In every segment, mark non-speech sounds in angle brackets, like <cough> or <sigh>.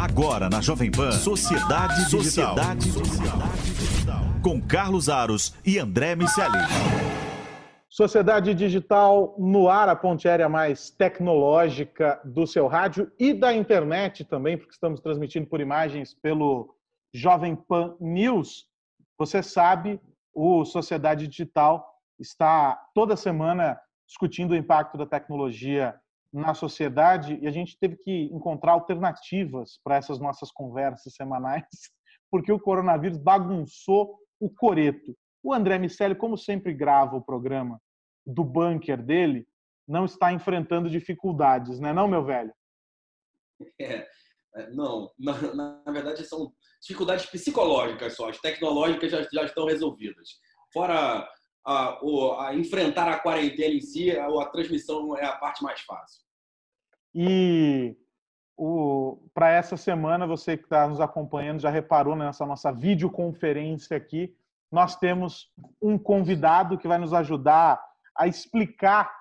Agora na Jovem Pan, Sociedade Digital. Sociedade Digital. Com Carlos Aros e André Miceli. Sociedade Digital no ar, a ponte aérea mais tecnológica do seu rádio e da internet também, porque estamos transmitindo por imagens pelo Jovem Pan News. Você sabe, o Sociedade Digital está toda semana discutindo o impacto da tecnologia na sociedade e a gente teve que encontrar alternativas para essas nossas conversas semanais, <laughs> porque o coronavírus bagunçou o coreto. O André Miceli, como sempre grava o programa do bunker dele, não está enfrentando dificuldades, né, não, meu velho? <laughs> É, é não, na, na, verdade são dificuldades psicológicas só, as tecnológicas já, já estão resolvidas. Fora a, a, enfrentar a quarentena em si, a, a transmissão é a parte mais fácil. E para essa semana, você que está nos acompanhando já reparou nessa nossa videoconferência aqui, nós temos um convidado que vai nos ajudar a explicar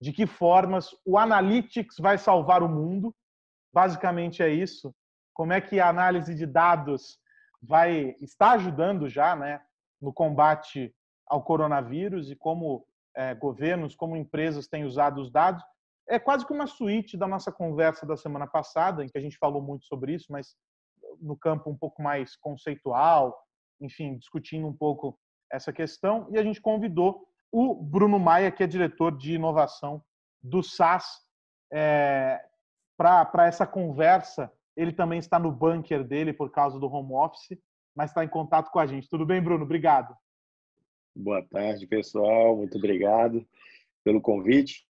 de que formas o Analytics vai salvar o mundo. Basicamente é isso. Como é que a análise de dados vai está ajudando já, né, no combate ao coronavírus e como é, governos, como empresas têm usado os dados. É quase que uma suíte da nossa conversa da semana passada, em que a gente falou muito sobre isso, mas no campo um pouco mais conceitual, enfim, discutindo um pouco essa questão. E a gente convidou o Bruno Maia, que é diretor de inovação do SAS, é, para essa conversa. Ele também está no bunker dele por causa do home office, mas está em contato com a gente. Tudo bem, Bruno? Obrigado. Boa tarde, pessoal. Muito obrigado pelo convite.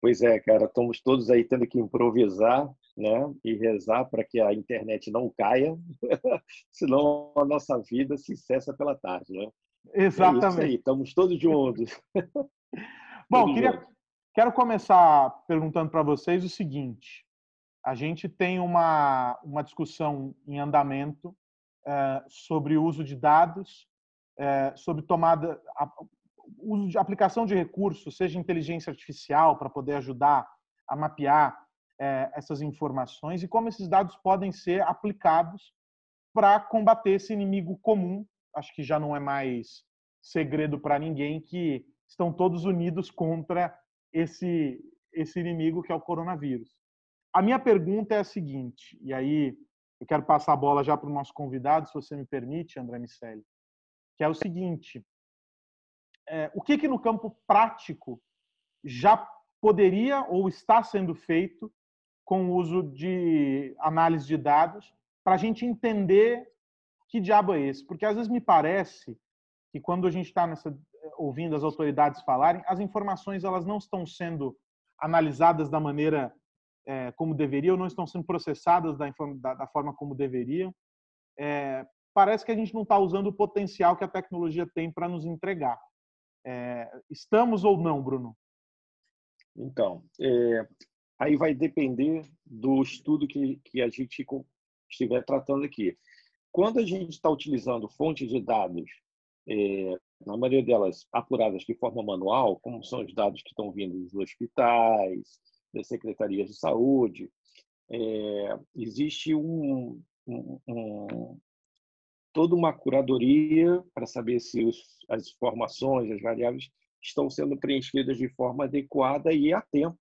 Pois é, cara, estamos todos aí tendo que improvisar, né? E rezar para que a internet não caia, <laughs> senão a nossa vida se cessa pela tarde, né? Exatamente. É aí, estamos todos juntos. <laughs> Bom, queria, juntos. quero começar perguntando para vocês o seguinte: a gente tem uma, uma discussão em andamento é, sobre o uso de dados é, sobre tomada, a, uso de aplicação de recursos, seja inteligência artificial, para poder ajudar a mapear é, essas informações e como esses dados podem ser aplicados para combater esse inimigo comum. Acho que já não é mais segredo para ninguém que estão todos unidos contra esse esse inimigo que é o coronavírus. A minha pergunta é a seguinte, e aí eu quero passar a bola já para o nosso convidado, se você me permite, André Miceli que é o seguinte: é, o que, que no campo prático já poderia ou está sendo feito com o uso de análise de dados para a gente entender que diabo é esse? Porque às vezes me parece que quando a gente está ouvindo as autoridades falarem, as informações elas não estão sendo analisadas da maneira é, como deveriam, não estão sendo processadas da, da, da forma como deveriam. É, parece que a gente não está usando o potencial que a tecnologia tem para nos entregar. É, estamos ou não, Bruno? Então, é, aí vai depender do estudo que, que a gente estiver tratando aqui. Quando a gente está utilizando fontes de dados, é, na maioria delas apuradas de forma manual, como são os dados que estão vindo dos hospitais, das secretarias de saúde, é, existe um, um, um, toda uma curadoria para saber se os, as informações, as variáveis estão sendo preenchidas de forma adequada e a tempo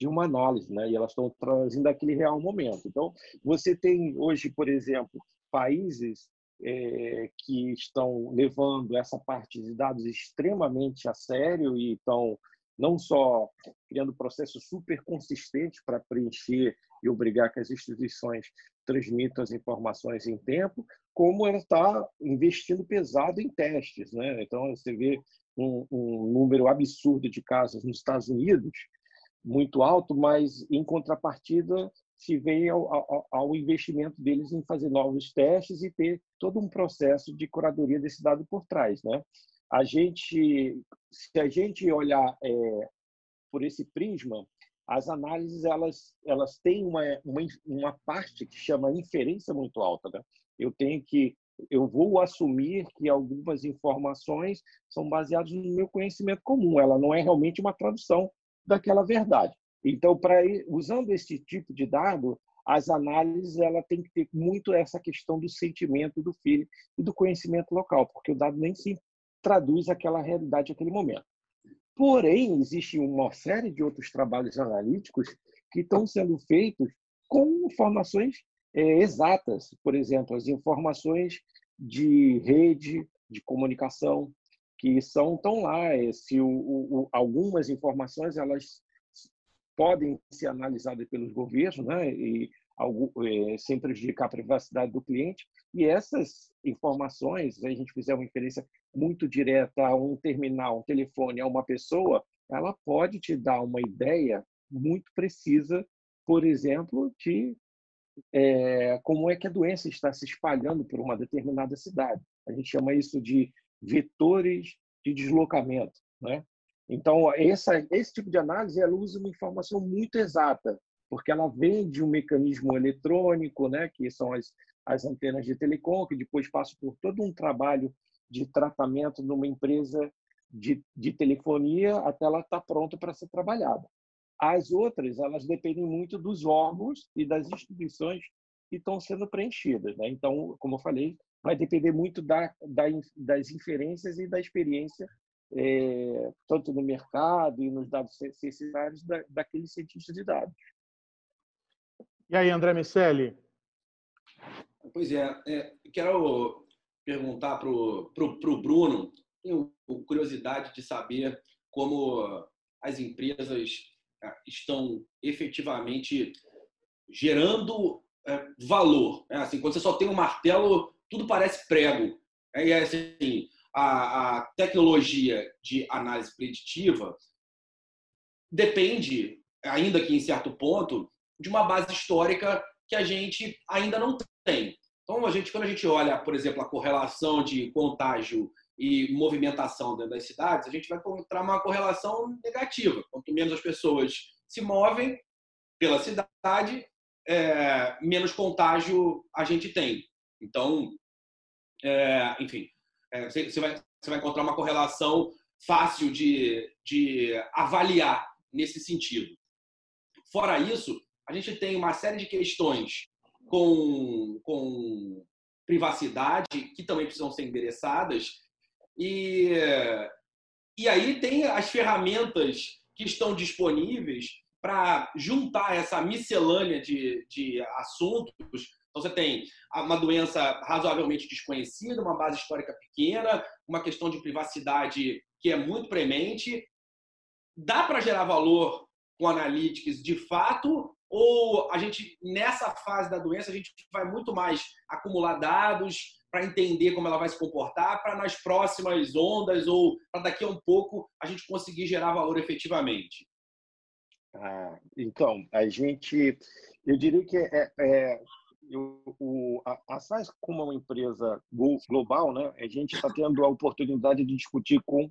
de uma análise, né? E elas estão trazendo aquele real momento. Então, você tem hoje, por exemplo, países é, que estão levando essa parte de dados extremamente a sério e estão não só criando processos super consistentes para preencher e obrigar que as instituições transmitam as informações em tempo, como ela está investindo pesado em testes. Né? Então, você vê um, um, número absurdo de casos nos Estados Unidos, muito alto, mas, em contrapartida, se vê ao, ao, ao, investimento deles em fazer novos testes e ter todo um processo de curadoria desse dado por trás. Né? A gente, se a gente olhar é, por esse prisma, as análises elas elas têm uma, uma, uma parte que chama inferência muito alta. Né? Eu tenho que eu vou assumir que algumas informações são baseadas no meu conhecimento comum. Ela não é realmente uma tradução daquela verdade. Então, para usando esse tipo de dado, as análises ela tem que ter muito essa questão do sentimento, do feeling e do conhecimento local, porque o dado nem se traduz aquela realidade naquele momento. Porém, existe uma série de outros trabalhos analíticos que estão sendo feitos com informações é, exatas, por exemplo, as informações de rede, de comunicação, que são tão lá. É, se o, o, algumas informações elas podem ser analisadas pelos governos, né? E algo, é, sem prejudicar a privacidade do cliente. E essas informações, a gente fizer uma inferência muito direta a um terminal, um telefone, a uma pessoa, ela pode te dar uma ideia muito precisa, por exemplo, de é, como é que a doença está se espalhando por uma determinada cidade. A gente chama isso de vetores de deslocamento. Né? Então, essa, esse tipo de análise ela usa uma informação muito exata, porque ela vem de um mecanismo eletrônico, né, que são as, as antenas de telecom, que depois passam por todo um trabalho de tratamento numa empresa de, de telefonia até ela estar tá pronta para ser trabalhada. As outras, elas dependem muito dos órgãos e das instituições que estão sendo preenchidas. Né? Então, como eu falei, vai depender muito da, da, das inferências e da experiência, é, tanto no mercado e nos dados censitários da, daquele cientista de dados. E aí, André Miceli? Pois é, é quero perguntar para o Bruno, tenho curiosidade de saber como as empresas estão efetivamente gerando é, valor. É, assim, quando você só tem um martelo, tudo parece prego. É, e é, assim, a, a tecnologia de análise preditiva depende, ainda que em certo ponto, de uma base histórica que a gente ainda não tem. Então, a gente, quando a gente olha, por exemplo, a correlação de contágio e movimentação dentro das cidades, a gente vai encontrar uma correlação negativa. Quanto menos as pessoas se movem pela cidade, é, menos contágio a gente tem. Então, é, enfim, é, você, vai, você vai encontrar uma correlação fácil de, de avaliar nesse sentido. Fora isso, a gente tem uma série de questões com, com privacidade que também precisam ser endereçadas e, e aí tem as ferramentas que estão disponíveis para juntar essa miscelânea de, de assuntos. Então, você tem uma doença razoavelmente desconhecida, uma base histórica pequena, uma questão de privacidade que é muito premente. Dá para gerar valor com analytics de fato, ou a gente, nessa fase da doença, a gente vai muito mais acumular dados para entender como ela vai se comportar, para nas próximas ondas ou para daqui a um pouco a gente conseguir gerar valor efetivamente? Ah, então, a gente, eu diria que é, é o, a, a como uma empresa global, né, a gente está tendo a oportunidade de discutir com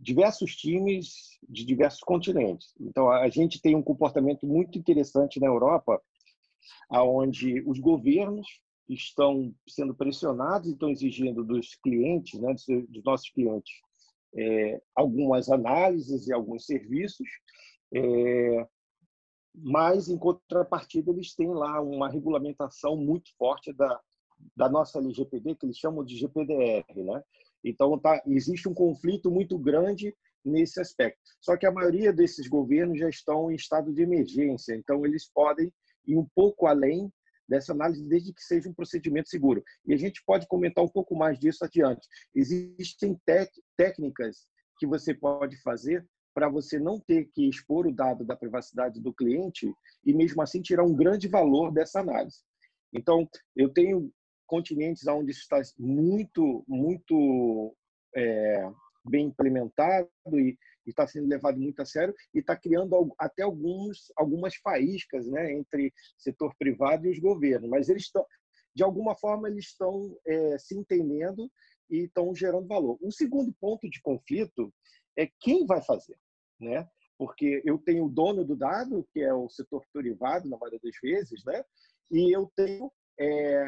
diversos times de diversos continentes. Então, a gente tem um comportamento muito interessante na Europa, aonde os governos estão sendo pressionados e estão exigindo dos clientes, né, dos nossos clientes, é, algumas análises e alguns serviços, é, mas, em contrapartida, eles têm lá uma regulamentação muito forte da, da nossa LGPD, que eles chamam de GPDR. Né? Então, tá, existe um conflito muito grande nesse aspecto. Só que a maioria desses governos já estão em estado de emergência, então eles podem ir um pouco além dessa análise, desde que seja um procedimento seguro. E a gente pode comentar um pouco mais disso adiante. Existem técnicas que você pode fazer para você não ter que expor o dado da privacidade do cliente e, mesmo assim, tirar um grande valor dessa análise. Então, eu tenho continentes onde está muito, muito é, bem implementado e está sendo levado muito a sério e está criando até alguns, algumas faíscas né, entre setor privado e os governos. Mas eles estão, de alguma forma, eles estão é, se entendendo e estão gerando valor. Um segundo ponto de conflito é quem vai fazer, né? Porque eu tenho o dono do dado, que é o setor privado, na maioria das vezes, né? E eu tenho é,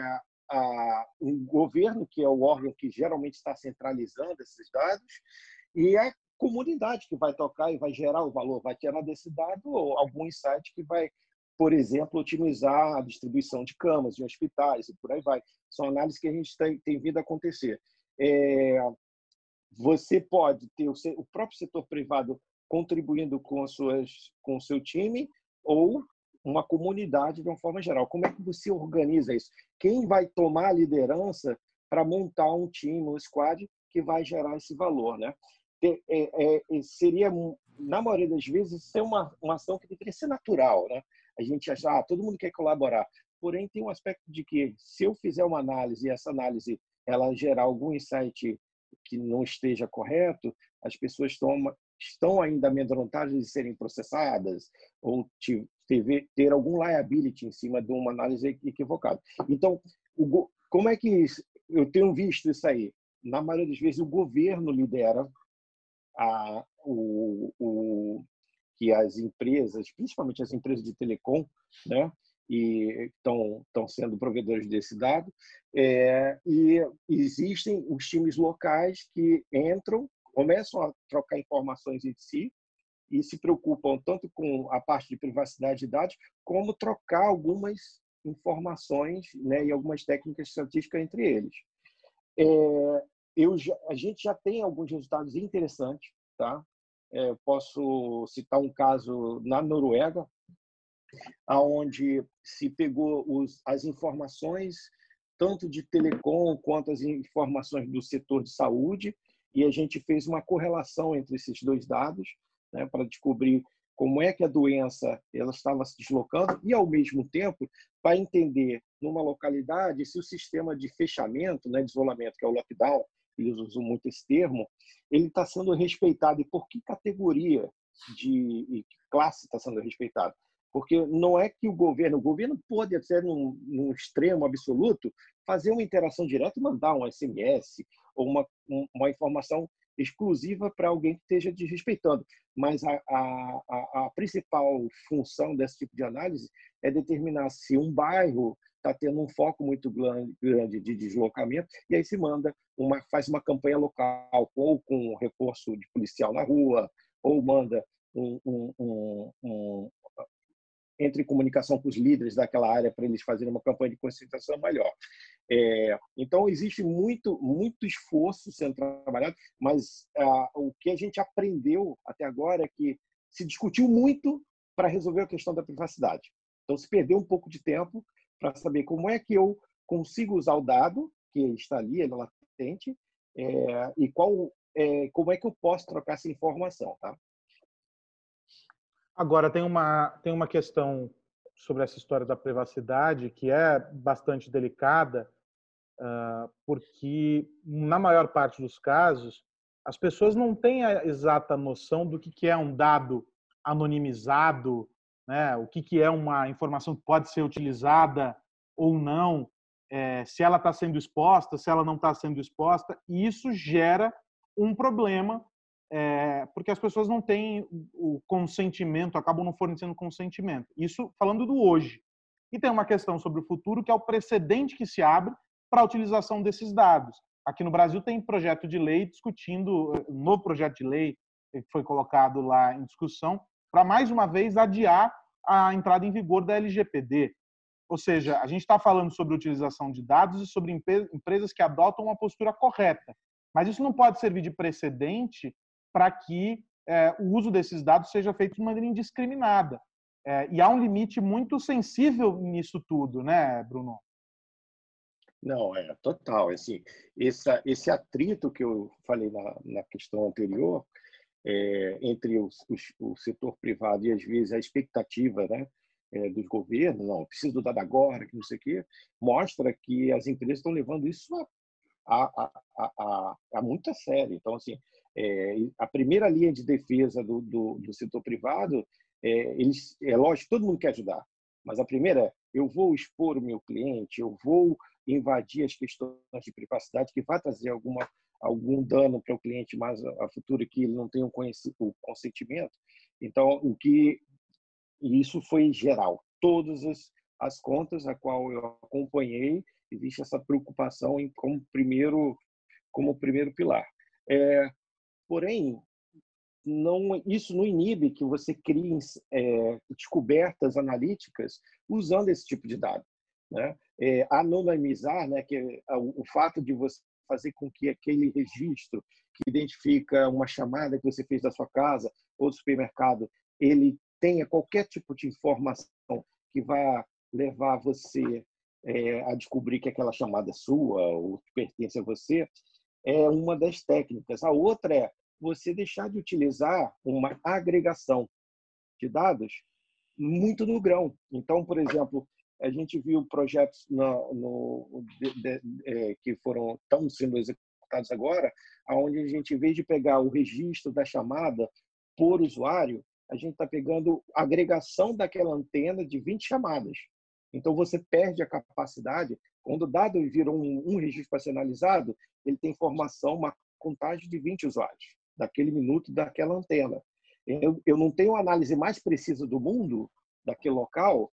a, um governo, que é o órgão que geralmente está centralizando esses dados, e a comunidade que vai tocar e vai gerar o valor, vai tirar desse dado ou algum insight que vai por exemplo, otimizar a distribuição de camas de hospitais e por aí vai. São análises que a gente tem, tem vindo a acontecer. É, você pode ter o, o, próprio setor privado contribuindo com, suas, com o seu time ou uma comunidade de uma forma geral. Como é que você organiza isso? Quem vai tomar a liderança para montar um time, um squad que vai gerar esse valor, né? É, é, é, seria, na maioria das vezes, ser uma, uma ação que deveria ser natural, né? A gente achar, ah, todo mundo quer colaborar. Porém, tem um aspecto de que, se eu fizer uma análise e essa análise ela gerar algum insight que não esteja correto, as pessoas estão, estão ainda amedrontadas de serem processadas ou ter, ter algum liability em cima de uma análise equivocada. Então, o, como é que eu tenho visto isso aí? Na maioria das vezes, o governo lidera a, o, o, que as empresas, principalmente as empresas de telecom, né, e estão sendo provedores desse dado é, e existem os times locais que entram começam a trocar informações entre si e se preocupam tanto com a parte de privacidade de dados como trocar algumas informações né, e algumas técnicas estatísticas entre eles. É, eu já, a gente já tem alguns resultados interessantes tá? É, posso citar um caso na Noruega aonde se pegou os, as informações tanto de telecom quanto as informações do setor de saúde e a gente fez uma correlação entre esses dois dados né, para descobrir como é que a doença ela estava se deslocando e ao mesmo tempo para entender numa localidade se o sistema de fechamento, né, de isolamento que é o lockdown, eles usam muito esse termo, ele está sendo respeitado e por que categoria de classe está sendo respeitado? Porque não é que o governo, o governo pode ser num, num extremo absoluto, fazer uma interação direta e mandar um SMS ou uma, uma informação exclusiva para alguém que esteja desrespeitando. Mas a, a, a, principal função desse tipo de análise é determinar se um bairro está tendo um foco muito grande de deslocamento e aí se manda uma faz uma campanha local ou com reforço de policial na rua ou manda um, um, um entre comunicação com os líderes daquela área para eles fazerem uma campanha de conscientização melhor. É, então, existe muito, muito esforço sendo trabalhado, mas ah, o que a gente aprendeu até agora é que se discutiu muito para resolver a questão da privacidade. Então, se perdeu um pouco de tempo para saber como é que eu consigo usar o dado que está ali, ele é latente, é, e qual, é, como é que eu posso trocar essa informação, tá? Agora, tem uma, tem uma questão sobre essa história da privacidade que é bastante delicada, uh, porque, na maior parte dos casos, as pessoas não têm a exata noção do que, é um dado anonimizado, né? o que, é uma informação que pode ser utilizada ou não, é, se ela está sendo exposta, se ela não está sendo exposta, e isso gera um problema é, porque as pessoas não têm o consentimento, acabam não fornecendo consentimento. Isso falando do hoje. E tem uma questão sobre o futuro, que é o precedente que se abre para a utilização desses dados. Aqui no Brasil tem projeto de lei discutindo, um novo projeto de lei que foi colocado lá em discussão, para mais uma vez adiar a entrada em vigor da LGPD. Ou seja, a gente está falando sobre utilização de dados e sobre empresas que adotam uma postura correta. Mas isso não pode servir de precedente para que é, o uso desses dados seja feito de maneira indiscriminada. É, e há um limite muito sensível nisso tudo, né, Bruno? Não, é total. Assim, esse, esse atrito que eu falei na, na questão anterior, é, entre os, os, o setor privado e, às vezes, a expectativa né, é, dos governos, não, preciso do dado agora, que não sei o quê, mostra que as empresas estão levando isso a, a, a, a, a muito a sério. Então, assim, é, a primeira linha de defesa do, do, do setor privado, é, eles, é lógico, todo mundo quer ajudar, mas a primeira é, eu vou expor o meu cliente, eu vou invadir as questões de privacidade que vai trazer alguma, algum dano para o cliente mais a futuro que ele não tem o consentimento. Então, o que isso foi geral. Todas as, as contas a qual eu acompanhei, existe essa preocupação em como primeiro como primeiro pilar. É, Porém, não, isso não inibe que você crie é, descobertas analíticas usando esse tipo de dado. Né? É, anonimizar, né, que é o, o fato de você fazer com que aquele registro que identifica uma chamada que você fez da sua casa ou do supermercado, ele tenha qualquer tipo de informação que vá levar você é, a descobrir que aquela chamada é sua ou pertence a você, é uma das técnicas. A outra é você deixar de utilizar uma agregação de dados muito no grão. Então, por exemplo, a gente viu projetos no, no de, de, é, que foram estão sendo executados agora, aonde a gente, em vez de pegar o registro da chamada por usuário, a gente está pegando a agregação daquela antena de 20 chamadas. Então, você perde a capacidade. Quando o dado vira um, um registro personalizado, ele tem informação, uma contagem de 20 usuários, daquele minuto, daquela antena. Eu, eu não tenho a análise mais precisa do mundo, daquele local,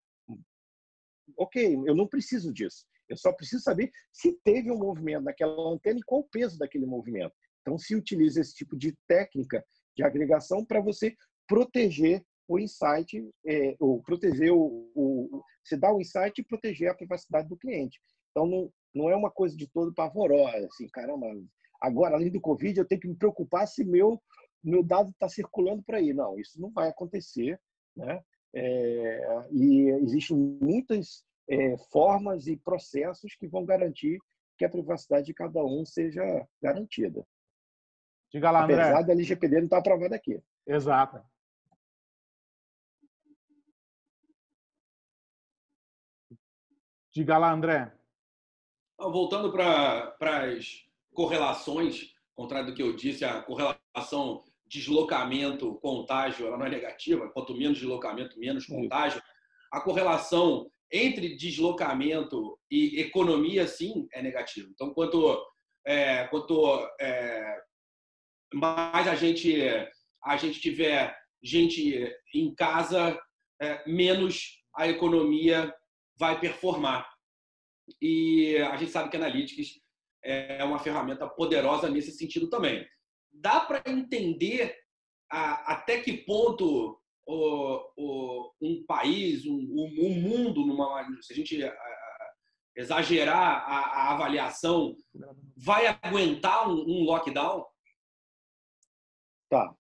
ok, eu não preciso disso. Eu só preciso saber se teve um movimento naquela antena e qual o peso daquele movimento. Então, se utiliza esse tipo de técnica de agregação para você proteger o insight, é, ou proteger o, o, se dá o insight e proteger a privacidade do cliente. Então, não, não é uma coisa de todo pavorosa, assim, caramba, agora, além do Covid, eu tenho que me preocupar se meu, meu dado está circulando por aí. Não, isso não vai acontecer, né? É, e existem muitas é, formas e processos que vão garantir que a privacidade de cada um seja garantida. Diga lá, André. Apesar da LGPD não estar tá aprovada aqui. Exato. Diga lá, André. Voltando para as correlações, contrário do que eu disse, a correlação deslocamento, contágio, ela não é negativa. Quanto menos deslocamento, menos contágio. A correlação entre deslocamento e economia, sim, é negativa. Então, quanto, é, quanto é, mais a gente, a gente tiver gente em casa, é, menos a economia vai performar. E a gente sabe que Analytics é uma ferramenta poderosa nesse sentido também dá para entender a, até que ponto o, o, um país, um, um, mundo, numa, se a gente a, exagerar a, a, avaliação, vai aguentar um, um, lockdown? Tá.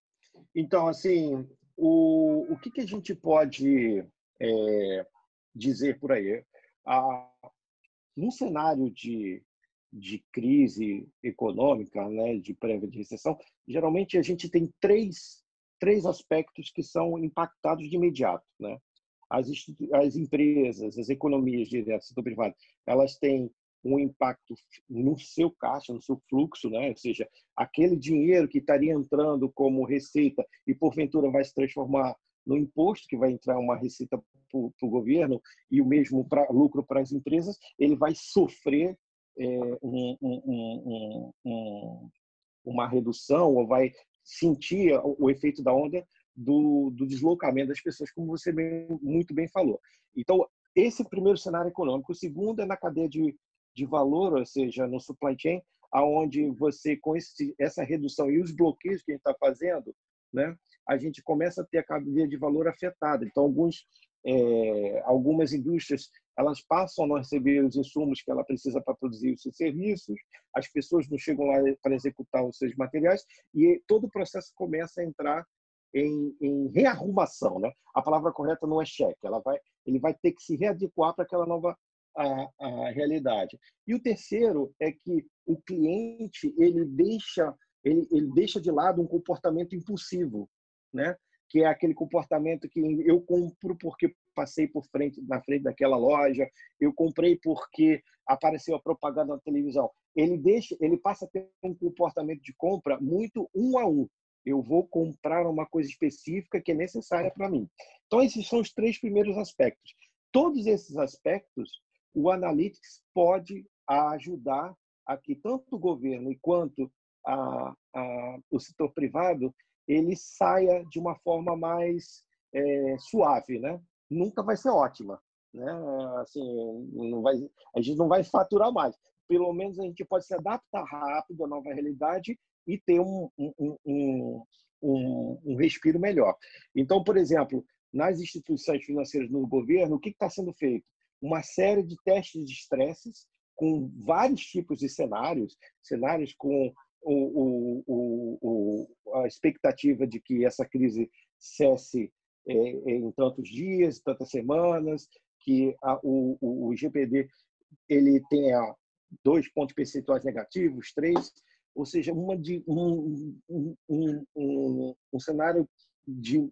Então, assim, o, o que, que a gente pode é, dizer por aí? Ah, num cenário de de crise econômica, né, de prévia de recessão, geralmente a gente tem três, três aspectos que são impactados de imediato. Né? As, as empresas, as economias diretas, setor privado, elas têm um impacto no seu caixa, no seu fluxo, né? ou seja, aquele dinheiro que estaria entrando como receita e porventura vai se transformar no imposto que vai entrar uma receita para o governo e o mesmo lucro para as empresas, ele vai sofrer é, um, um, um, uma redução ou vai sentir o, efeito da onda do, do, deslocamento das pessoas, como você bem, muito bem falou. Então, esse é o primeiro cenário econômico. O segundo é na cadeia de, de valor, ou seja, no supply chain, aonde você, com esse, essa redução e os bloqueios que a gente está fazendo, né, a gente começa a ter a cadeia de valor afetada. Então, alguns é, algumas indústrias elas passam a não receber os insumos que ela precisa para produzir os seus serviços, as pessoas não chegam lá para executar os seus materiais e todo o processo começa a entrar em, em rearrumação, né? A palavra correta não é cheque, ela vai, ele vai ter que se readequar para aquela nova a, a realidade. E o terceiro é que o cliente ele deixa ele, ele deixa de lado um comportamento impulsivo, né? que é aquele comportamento que eu compro porque passei por frente na frente daquela loja, eu comprei porque apareceu a propaganda na televisão. Ele deixa, ele passa a ter um comportamento de compra muito um a um. Eu vou comprar uma coisa específica que é necessária para mim. Então esses são os três primeiros aspectos. Todos esses aspectos, o Analytics pode ajudar a que tanto o governo quanto a, a, o setor privado ele saia de uma forma mais é, suave, né? Nunca vai ser ótima, né? Assim, não vai, a gente não vai faturar mais. Pelo menos a gente pode se adaptar rápido à nova realidade e ter um, um, um, um, um respiro melhor. Então, por exemplo, nas instituições financeiras no governo, o que está sendo feito? Uma série de testes de estresses com vários tipos de cenários, cenários com o, o, o, a expectativa de que essa crise cesse é, em tantos dias, tantas semanas, que a, o, o, GPD ele tenha dois pontos percentuais negativos, três, ou seja, uma de, um, um, um, um, um cenário de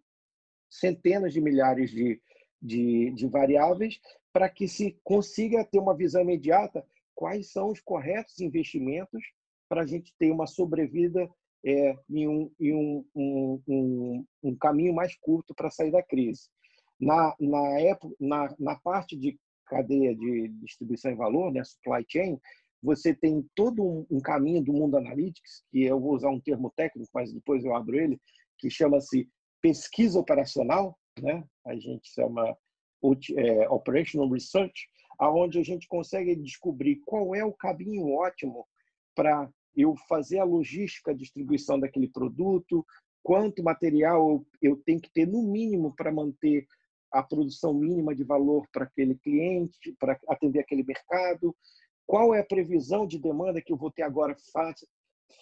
centenas de milhares de, de, de variáveis para que se consiga ter uma visão imediata quais são os corretos investimentos para a gente ter uma sobrevida é, um, em um, um, um, um caminho mais curto para sair da crise. Na, na, época, na, na parte de cadeia de distribuição em valor, né, supply chain, você tem todo um, caminho do mundo analytics, que eu vou usar um termo técnico, mas depois eu abro ele, que chama-se pesquisa operacional, né? a gente chama é, operational research, aonde a gente consegue descobrir qual é o caminho ótimo para eu fazer a logística, a distribuição daquele produto, quanto material eu tenho que ter no mínimo para manter a produção mínima de valor para aquele cliente, para atender aquele mercado, qual é a previsão de demanda que eu vou ter agora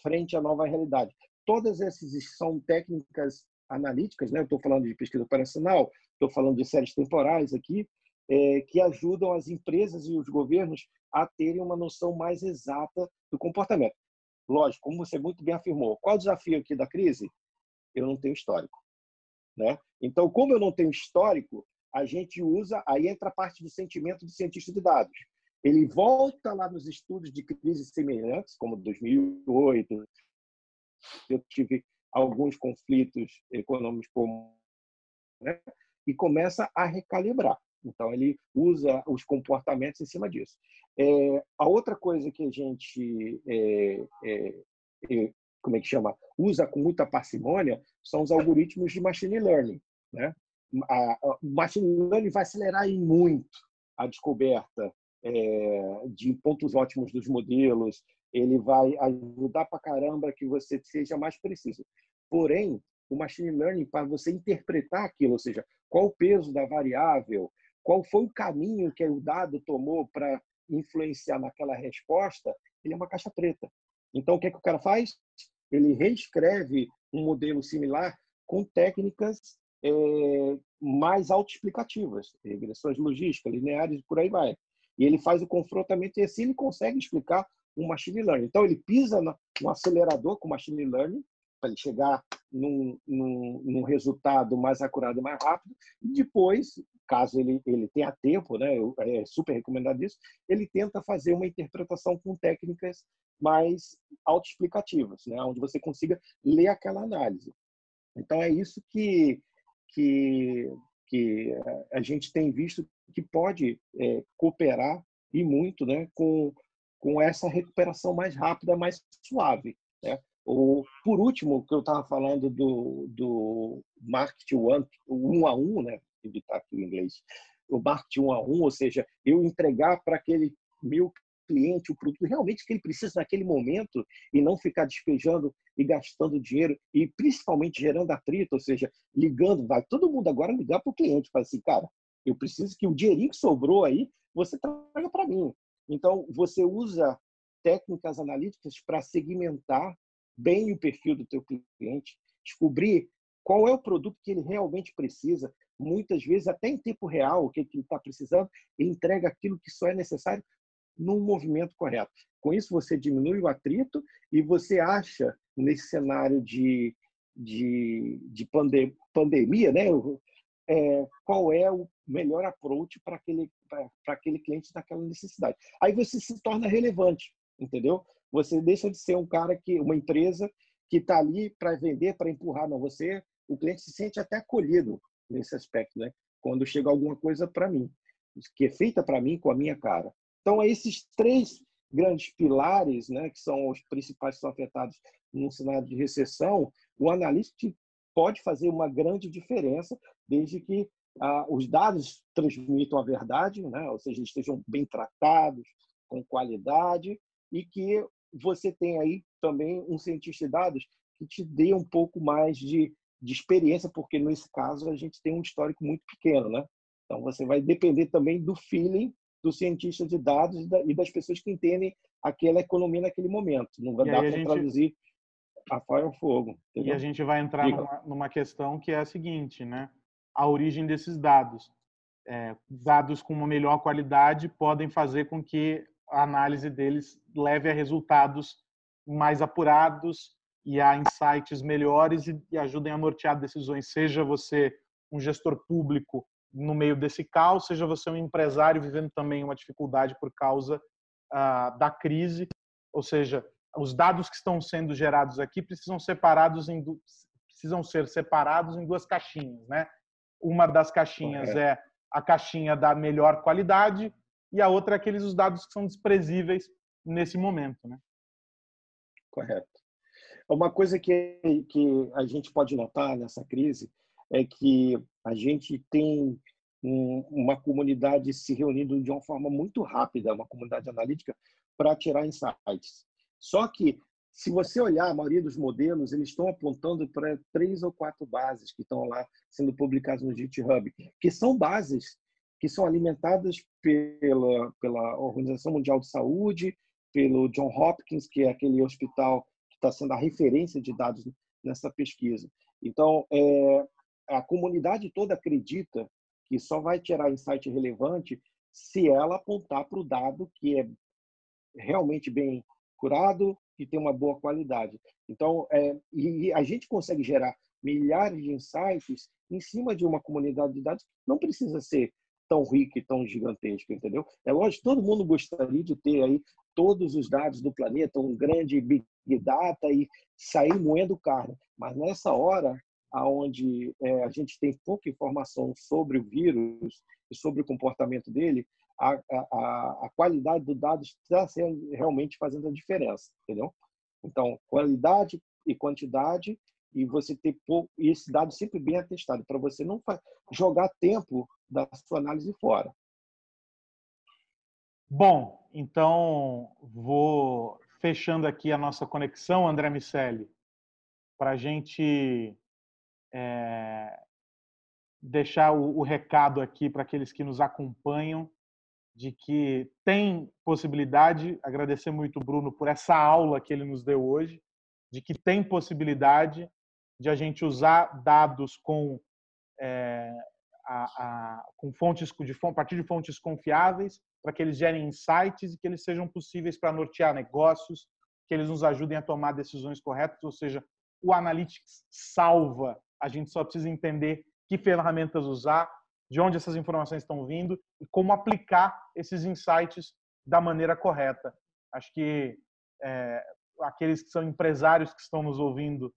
frente à nova realidade. Todas essas são técnicas analíticas, né? estou falando de pesquisa operacional, estou falando de séries temporais aqui, é, que ajudam as empresas e os governos a terem uma noção mais exata do comportamento. Lógico, como você muito bem afirmou, qual o desafio aqui da crise? Eu não tenho histórico. Né? Então, como eu não tenho histórico, a gente usa, aí entra a parte do sentimento do cientista de dados. Ele volta lá nos estudos de crises semelhantes, como 2008, eu tive alguns conflitos econômicos, né? e começa a recalibrar. Então, ele usa os comportamentos em cima disso. É, a outra coisa que a gente, é, é, é como é que chama, usa com muita parcimônia são os algoritmos de machine learning. Né? o machine learning vai acelerar em muito a descoberta é, de pontos ótimos dos modelos, ele vai ajudar para caramba que você seja mais preciso. Porém, o machine learning, para você interpretar aquilo, ou seja, qual o peso da variável, qual foi o caminho que o dado tomou para influenciar naquela resposta, ele é uma caixa preta. Então, o que, é que o cara faz? Ele reescreve um modelo similar com técnicas é, mais autoexplicativas, regressões logísticas, lineares e por aí vai. E ele faz o confrontamento e assim ele consegue explicar um machine learning. Então, ele pisa no acelerador com machine learning para ele chegar num, num, num, resultado mais acurado e mais rápido. E depois, caso ele, ele tenha tempo, né, é super recomendado isso, ele tenta fazer uma interpretação com técnicas mais autoexplicativas, né, onde você consiga ler aquela análise. Então, é isso que, que, que a gente tem visto que pode é, cooperar e muito né, com, com essa recuperação mais rápida, mais suave. Né? O, por último, que eu estava falando do, do marketing one, um a um, né? evitar aqui o inglês, o marketing um a um, ou seja, eu entregar para aquele meu cliente o produto realmente que ele precisa naquele momento e não ficar despejando e gastando dinheiro e principalmente gerando atrito, ou seja, ligando, vai todo mundo agora ligar para o cliente, para assim, cara, eu preciso que o dinheirinho que sobrou aí você traga para mim. Então, você usa técnicas analíticas para segmentar bem o perfil do teu cliente, descobrir qual é o produto que ele realmente precisa, muitas vezes até em tempo real, o que ele está precisando, ele entrega aquilo que só é necessário num movimento correto. Com isso, você diminui o atrito e você acha, nesse cenário de, de, de pandem pandemia, né, é, qual é o melhor approach para aquele, aquele cliente naquela necessidade. Aí você se torna relevante, entendeu? Você deixa de ser um cara que, uma empresa que está ali para vender, para empurrar, não. Você, o cliente se sente até acolhido nesse aspecto, né? Quando chega alguma coisa para mim, que é feita para mim com a minha cara. Então, esses três grandes pilares, né, que são os principais que são afetados num cenário de recessão, o analista pode fazer uma grande diferença, desde que ah, os dados transmitam a verdade, né, ou seja, estejam bem tratados, com qualidade, e que você tem aí também um cientista de dados que te dê um pouco mais de, de experiência, porque nesse caso a gente tem um histórico muito pequeno, né? Então você vai depender também do feeling do cientista de dados e das pessoas que entendem aquela economia naquele momento. Não vai dar para gente... traduzir a fire ao fogo. Entendeu? E a gente vai entrar numa, numa, questão que é a seguinte, né? A origem desses dados. É, dados com uma melhor qualidade podem fazer com que a análise deles leve a resultados mais apurados e a insights melhores e, e ajudem a nortear decisões, seja você um gestor público no meio desse caos, seja você um empresário vivendo também uma dificuldade por causa ah, da crise, ou seja, os dados que estão sendo gerados aqui precisam separados em precisam ser separados em duas caixinhas, né? Uma das caixinhas é. é a caixinha da melhor qualidade e a outra é aqueles os dados que são desprezíveis nesse momento, né? Correto. Uma coisa que que a gente pode notar nessa crise é que a gente tem um, uma comunidade se reunindo de uma forma muito rápida, uma comunidade analítica, para tirar insights. Só que, se você olhar, a maioria dos modelos, eles estão apontando para três ou quatro bases que estão lá sendo publicadas no GitHub, que são bases que são alimentadas pela, pela Organização Mundial de Saúde, pelo John Hopkins, que é aquele hospital que está sendo a referência de dados nessa pesquisa. Então, é, a comunidade toda acredita que só vai tirar insight relevante se ela apontar para o dado que é realmente bem curado e tem uma boa qualidade. Então, é, e a gente consegue gerar milhares de insights em cima de uma comunidade de dados não precisa ser tão rica e tão gigantesca, entendeu? É lógico, todo mundo gostaria de ter aí todos os dados do planeta, um grande big data e sair moendo carne, mas nessa hora aonde é, a gente tem pouca informação sobre o vírus e sobre o comportamento dele, a, a, a qualidade do dado está sendo realmente fazendo a diferença, entendeu? Então, qualidade e quantidade e você ter pouco, e esse dado sempre bem atestado, para você não jogar tempo da sua análise fora. Bom, então vou fechando aqui a nossa conexão, André Miceli, para a gente é, deixar o, o recado aqui para aqueles que nos acompanham de que tem possibilidade, agradecer muito o Bruno por essa aula que ele nos deu hoje, de que tem possibilidade de a gente usar dados com, é, a, a, com fontes de a partir de fontes confiáveis para que eles gerem insights e que eles sejam possíveis para nortear negócios, que eles nos ajudem a tomar decisões corretas, ou seja, o Analytics salva a gente só precisa entender que ferramentas usar, de onde essas informações estão vindo e como aplicar esses insights da maneira correta. Acho que é, aqueles que são empresários que estão nos ouvindo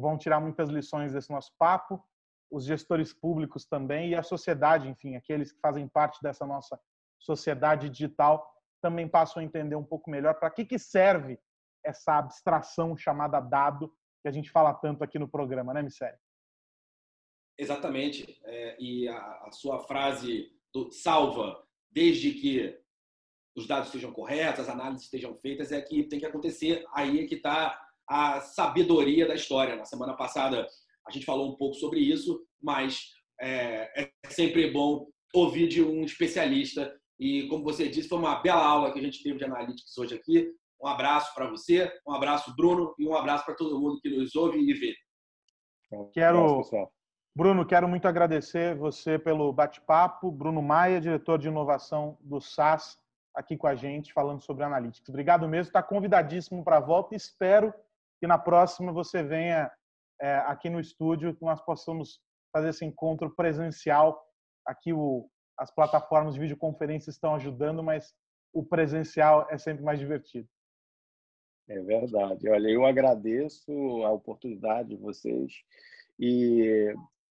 vão tirar muitas lições desse nosso papo, os gestores públicos também e a sociedade, enfim, aqueles que fazem parte dessa nossa sociedade digital também passam a entender um pouco melhor para que, que serve essa abstração chamada dado que a gente fala tanto aqui no programa, né, Missério? Exatamente. É, e a, a, sua frase do salva, desde que os dados estejam corretos, as análises estejam feitas, é que tem que acontecer. Aí é que está a sabedoria da história. Na semana passada a gente falou um pouco sobre isso, mas é, é sempre bom ouvir de um especialista. E como você disse, foi uma bela aula que a gente teve de analytics hoje aqui. Um abraço para você, um abraço, Bruno, e um abraço para todo mundo que nos ouve e vê. Quero, Bruno, quero muito agradecer você pelo bate-papo. Bruno Maia, diretor de inovação do SAS, aqui com a gente, falando sobre Analytics. Obrigado mesmo, está convidadíssimo para a volta e espero que na próxima você venha é, aqui no estúdio, que nós possamos fazer esse encontro presencial. Aqui o, as plataformas de videoconferência estão ajudando, mas o presencial é sempre mais divertido. É verdade. Olha, eu agradeço a oportunidade de vocês e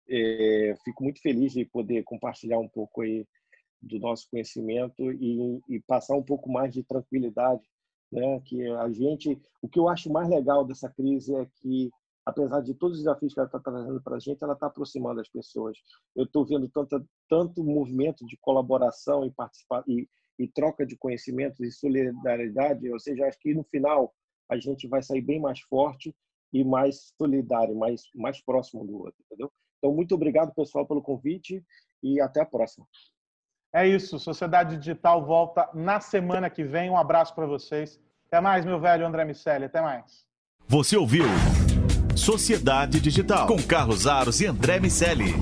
é, fico muito feliz de poder compartilhar um pouco aí do nosso conhecimento e, e, passar um pouco mais de tranquilidade, né? Que a gente, o que eu acho mais legal dessa crise é que apesar de todos os desafios que ela está trazendo para a gente, ela está aproximando as pessoas. Eu estou vendo tanto, tanto movimento de colaboração e, participar, e, e troca de conhecimentos e solidariedade, ou seja, acho que no final a gente vai sair bem mais forte e mais solidário, mais, mais próximo do outro, entendeu? Então, muito obrigado, pessoal, pelo convite e até a próxima. É isso, Sociedade Digital volta na semana que vem. Um abraço para vocês. Até mais, meu velho André Miceli. Até mais. Você ouviu Sociedade Digital com Carlos Aros e André Miceli.